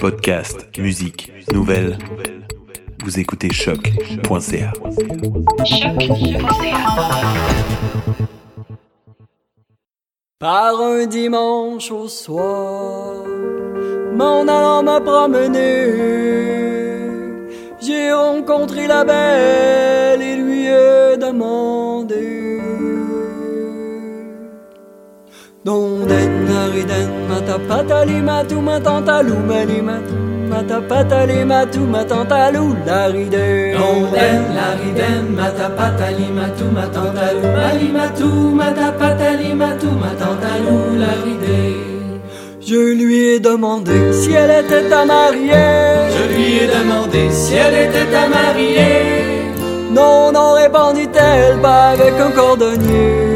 Podcast, musique, nouvelles. Vous écoutez choc.ca. Par un dimanche au soir, m'en allant me promener, j'ai rencontré la belle et lui demandé. Don den nariden mata patali matu matantalou mali matu mata patali matu matantalou laride. Don den lariden mata patali matu matantalou mali matu mata patali matu matantalou laride. Je lui ai demandé si elle était à marier. Je lui ai demandé si elle était à marier. Non, non, répondit-elle, pas avec un cordonnier.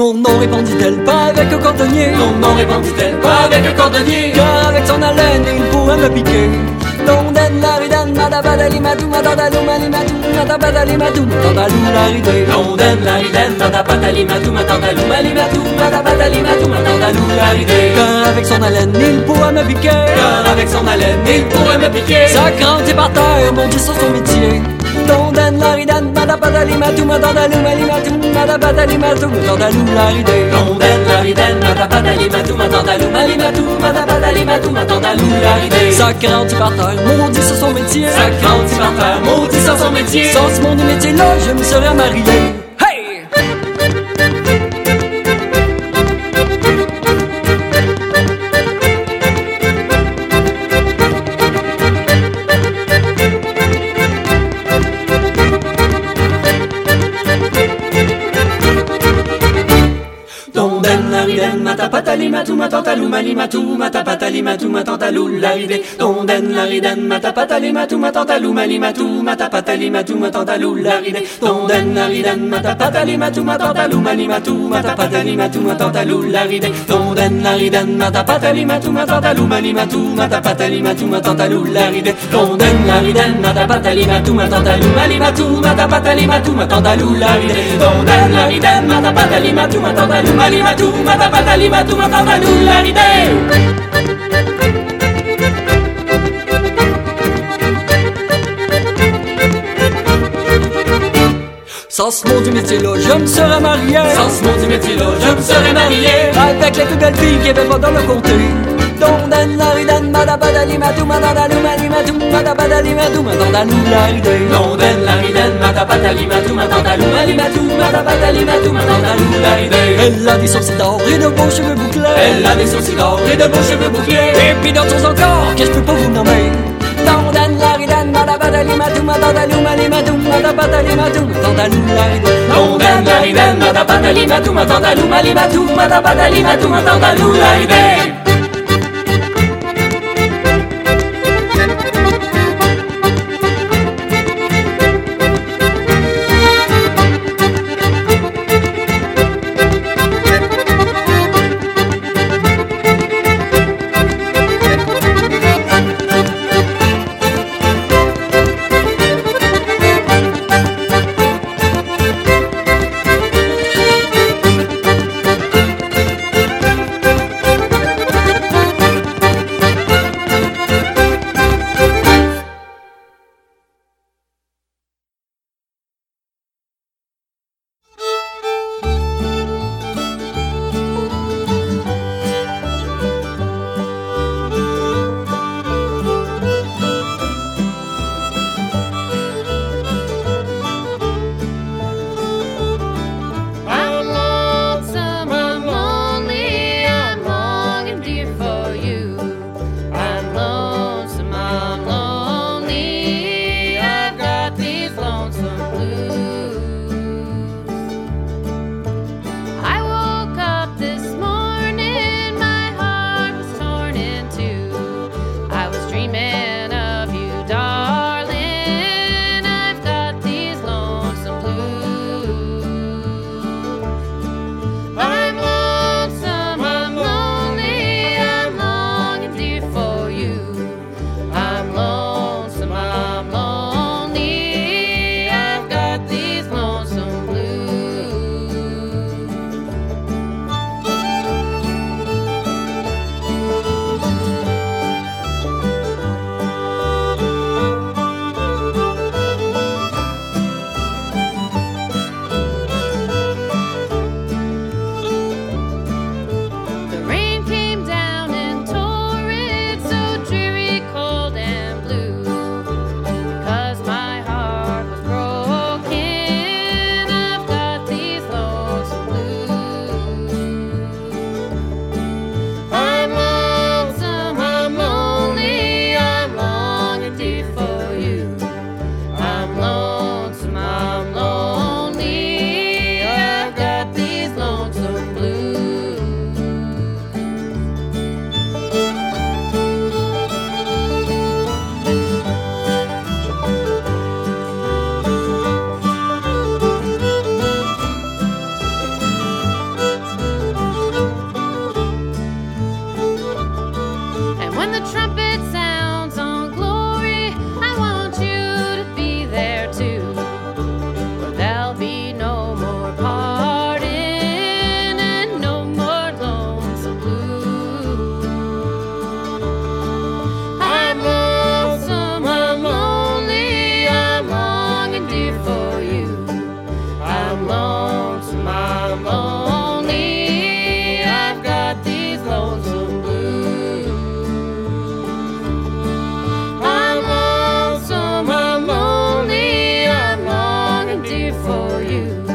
Non, non, répondit-elle, pas avec un cordonnier. Non, non, répondit-elle, pas avec un cordonnier. Car avec son haleine, il pourrait me piquer. Non, den la riden, matapadali matu, matandalou, mali matu, matapadali matu, matandalou, la ride. Don den lariden mata patali matu matantalou mali matu mata patali matu matantalou laride. Car avec son haleine, il pourrait me piquer. Car avec son haleine, il pourrait me piquer. Sa grandit par terre, mon Dieu, sur son métier. Don den la riden, matapadali matu, matandalou, mali matu, matapadali matu, matandalou, la ride. Don den lariden mata patali matu matantalou mali matu mata patali matu matantalou laride. Sa grandit par terre, mon Dieu, sur son métier. Par terre, maudit sans son métier. Sans ce monde métier-là, je me serais marié. Lariden mata patali matu matantalou mali matu mata patali matu matantalou laride. Don den lariden mata patali matu matantalou mali matu mata patali matu matantalou laride. Don den lariden mata patali matu matantalou mali matu mata patali matu matantalou laride. Don den lariden mata patali matu matantalou mali matu mata patali matu matantalou laride. Don den lariden mata patali matu matantalou mali matu mata patali matu matantalou laride. Don den lariden mata patali matu matantalou mali matu mata matantalou laride. Sans ce monde métier-là, je me serais marié. Sans ce monde du métier là, je me serais marié. Avec les plus belles filles avait pas dans le comté. Don den la riden, madabadali matu, madandalou, mali matu, madabadali matu, madandalou, la ride. Non den lariden mata patali matu matantalou mali matu mata patali matu matantalou laride. Elle a des sourcils d'or et de beaux cheveux bouclés. Elle a des sourcils d'or et de beaux cheveux bouclés. Et puis d'autres encore que je peux pas vous nommer? Don den la riden, madabadali matu, madandalou, mali matu, madabadali matu, madandalou, la ride. Non den lariden mata patali matu you.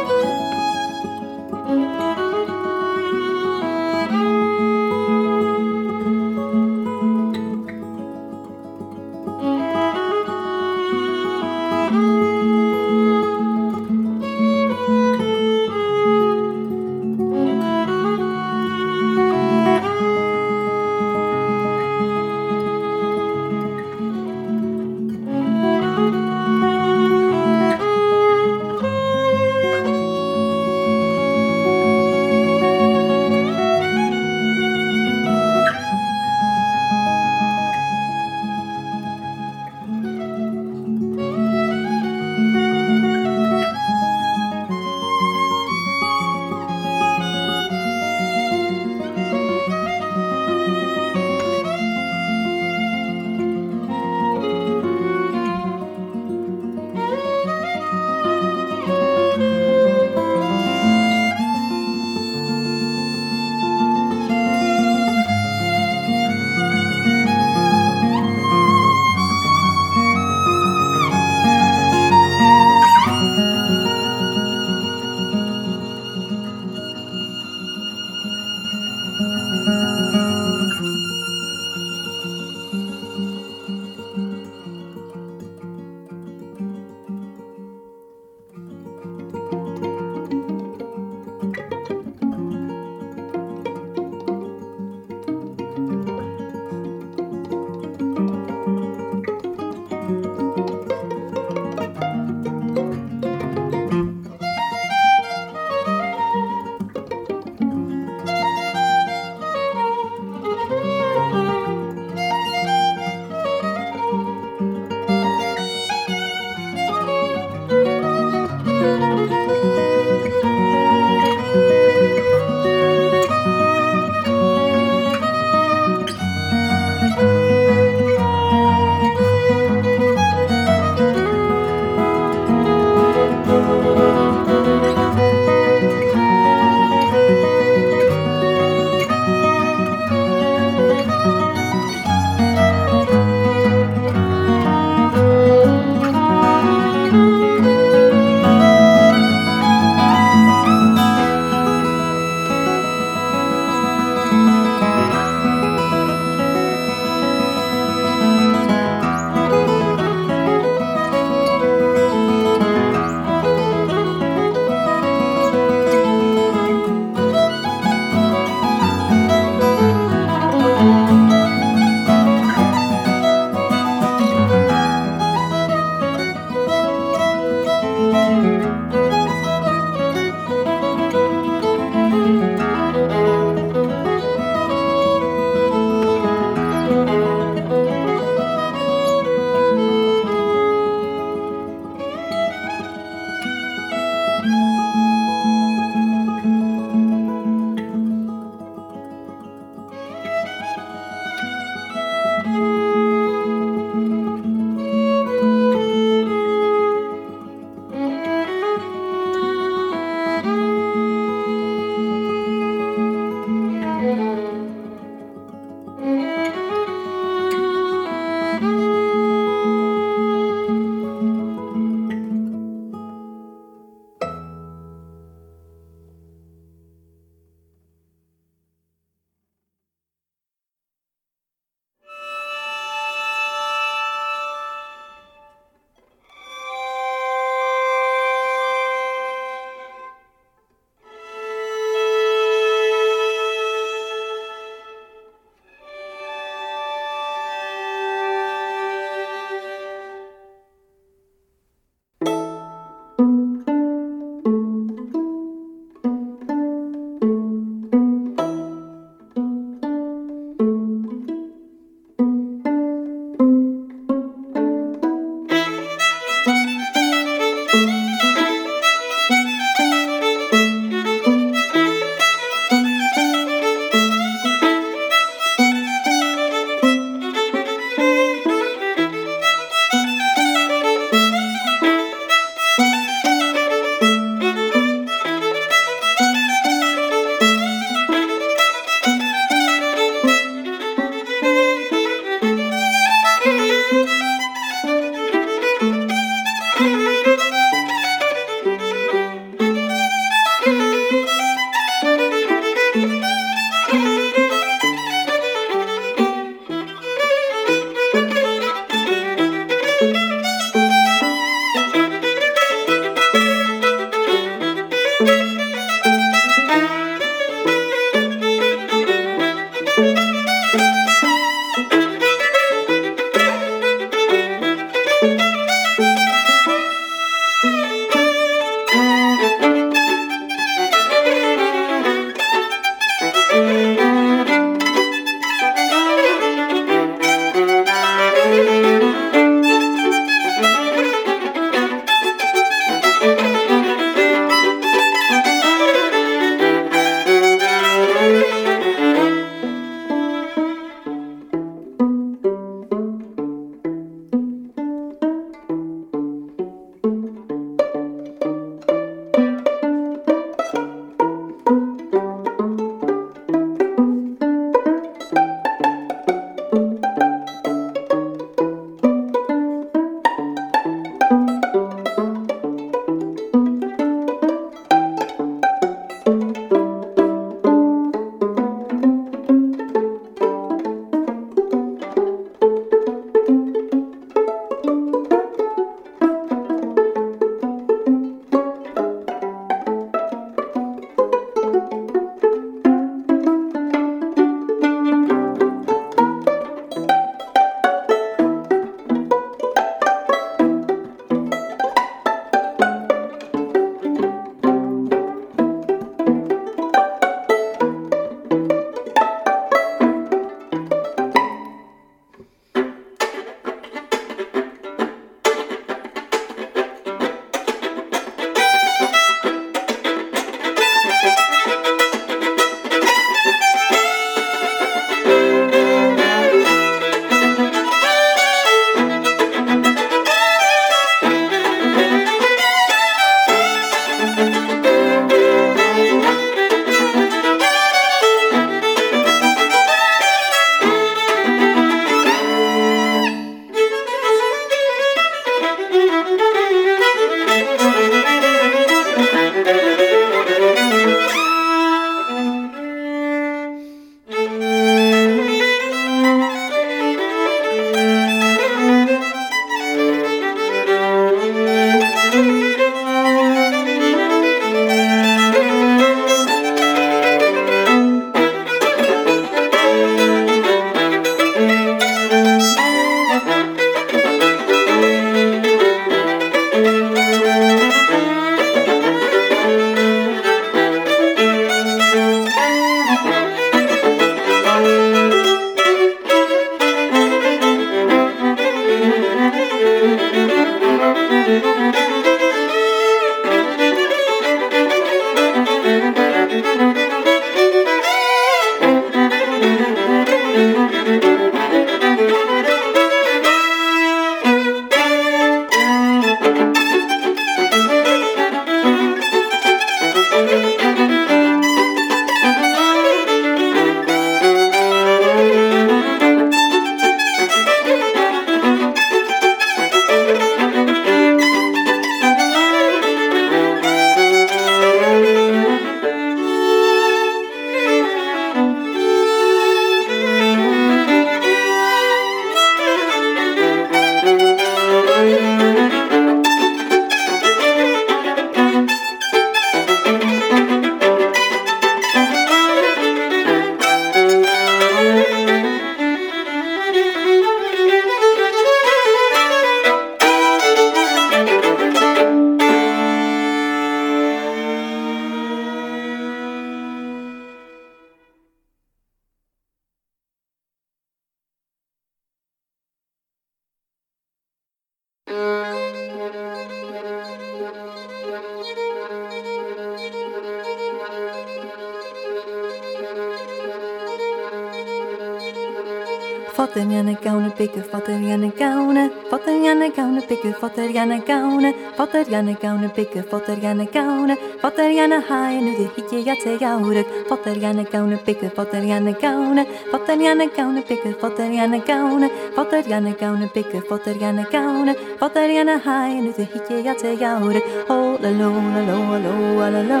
Fatter janne kaune pikken, fatter janne kaune. Fatter janne kaune pikken, fatter janne gaune, Fatter janne gaune, pikken, fatter janne gaune, Fatter janne haaien nu de hitje jatse jouwruk. Fatter janne gaune, pikken, fatter janne gaune, Fatter janne kaune pikken, fatter janne gaune, Fatter janne gaune, pikken, fatter janne gaune, Fatter janne haaien nu de hitje jatse jouwruk. ho la lo la lo la lo la lo.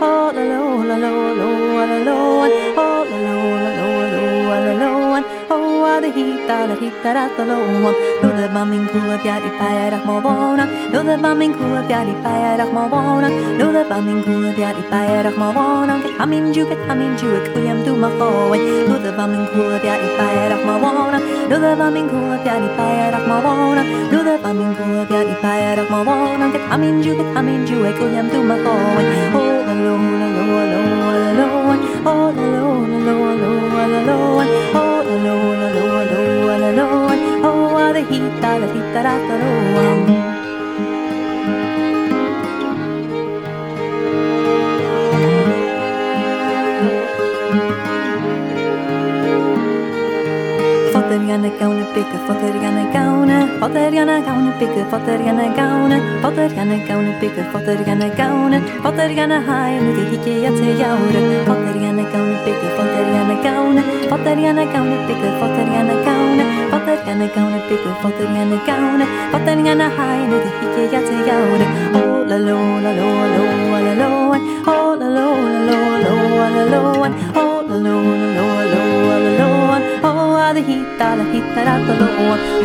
Oh la lo la lo la lo la lo. La lo la hita där hittar att lån Lodde man min kuat jag i pajar att må vana Lodde man min kuat jag i pajar att må vana Lodde man min kuat jag i pajar att må vana Ket hamin ju ket hamin ju ek kuyam du ma Lo Lodde man min kuat jag i pajar att må Lo Lodde man min kuat jag i pajar att må Lo Lodde man min kuat jag i pajar att må vana Ket hamin ju ket hamin ju ek kuyam du ma koe Oh la lo la lo la lo la lo Oh la lo la lo la lo la lo Oh hita, da hita, da, da, da, da. Fatterjana gauna bygga, fatterjana gauna, fatterjana gauna bygga, fatterjana gauna, fatterjana gauna bygga, fatterjana gauna, fatterjana hæna hiki hikki að þið járu. Fatterjana gauna bygga, fatterjana gauna, fatterjana gauna bygga, fatterjana gauna. Vatarjana gauna, biggu vatarjana gauna Vatarjana hainu, te hiki jatsi jauna Ola lo, la la la la la! Ola lo, la la la la la la Ola lo, la lo, lo, la lo Oa de hita, la hita, la lo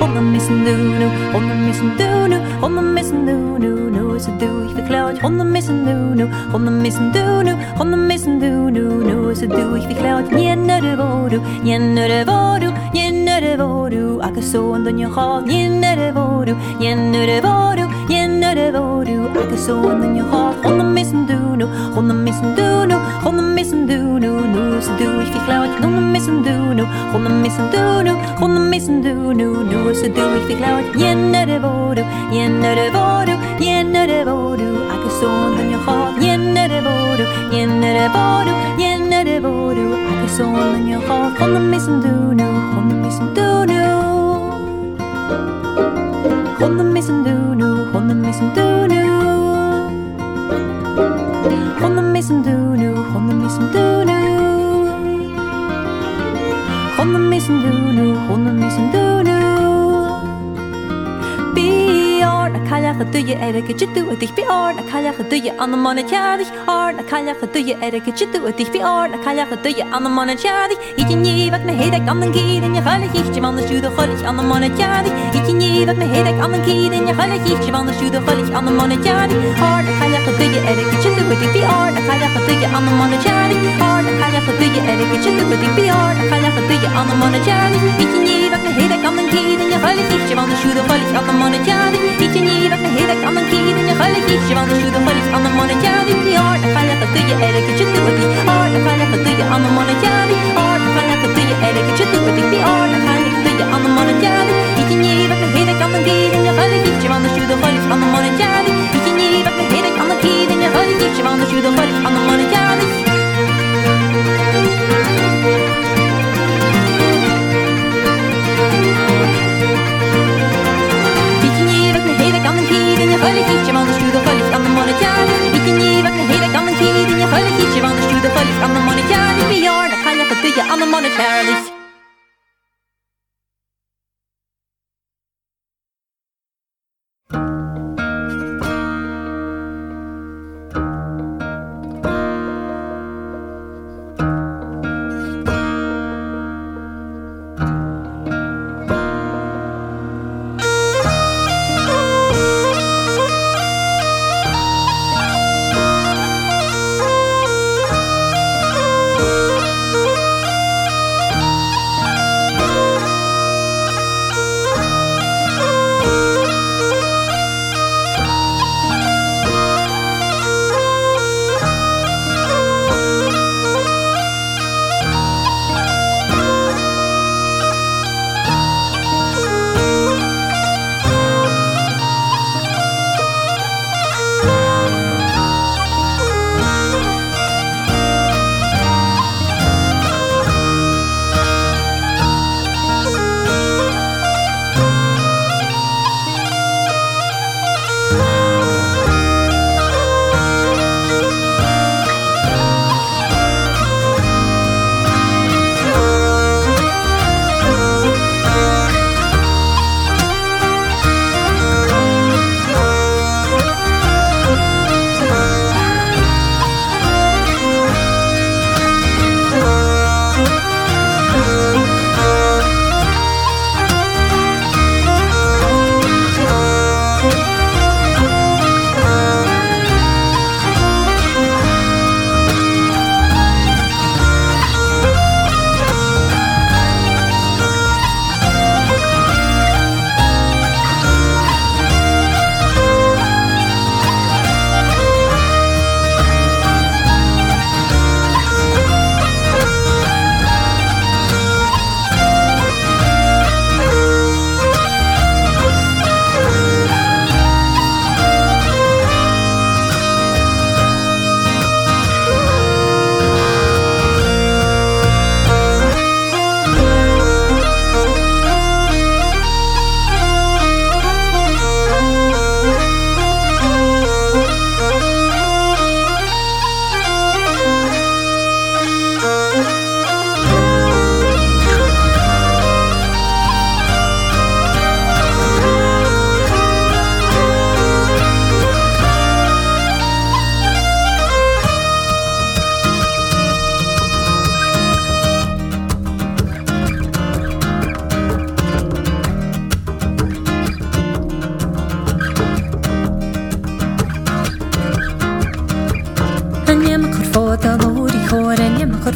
Ola misun du nu, ola misun du nu Ola misun du nu, nu ze doe. Ich verklaut, honden missen nu nu, honden missen du nu, honden missen du nu nu ze doe. Ich verklaut, nie nere vodu, nie nere vodu, nie nere vodu. ik so you hawk je hal, nie nere vodu, nie nere vodu, nie nere vodu. Ake so an den je hal, honden missen du doenu, ronde missen doenu, ronde missen doenu, nu ze doe ich wie glaubt, ronde missen doenu, ronde missen doenu, ronde missen doenu, nu ze doe ich wie glaubt, jenne de wodu, jenne de wodu, jenne de wodu, ak son in je hart, jenne de wodu, jenne de wodu, jenne de wodu, ak son in je hart, ronde missen doenu, ronde missen doenu. Ronde missen doenu, ronde missen doenu. Honom i som du nu, honom i som du nu Honom i som du nu, honom i som du nu kalja gedoeje erke chitu het dich bi or na kalja gedoeje an de monetjadig or na kalja gedoeje erke chitu het dich bi or na kalja gedoeje an de monetjadig ik je nie wat me heden kan dan gier in je galle gichtje man de jude gollig an de monetjadig ik je nie wat me heden kan dan gier in je galle gichtje man de jude gollig an de monetjadig or na kalja gedoeje erke chitu het dich bi or na kalja gedoeje an de monetjadig or na kalja gedoeje erke chitu het dich bi or na kalja gedoeje an de monetjadig ik je nie wat me heden kan dan gier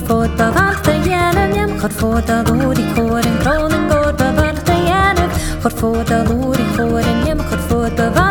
fått av allt det gäller Jämt har fått av ord i kåren Kronen går av allt det gäller Har fått av ord i kåren Jämt har fått av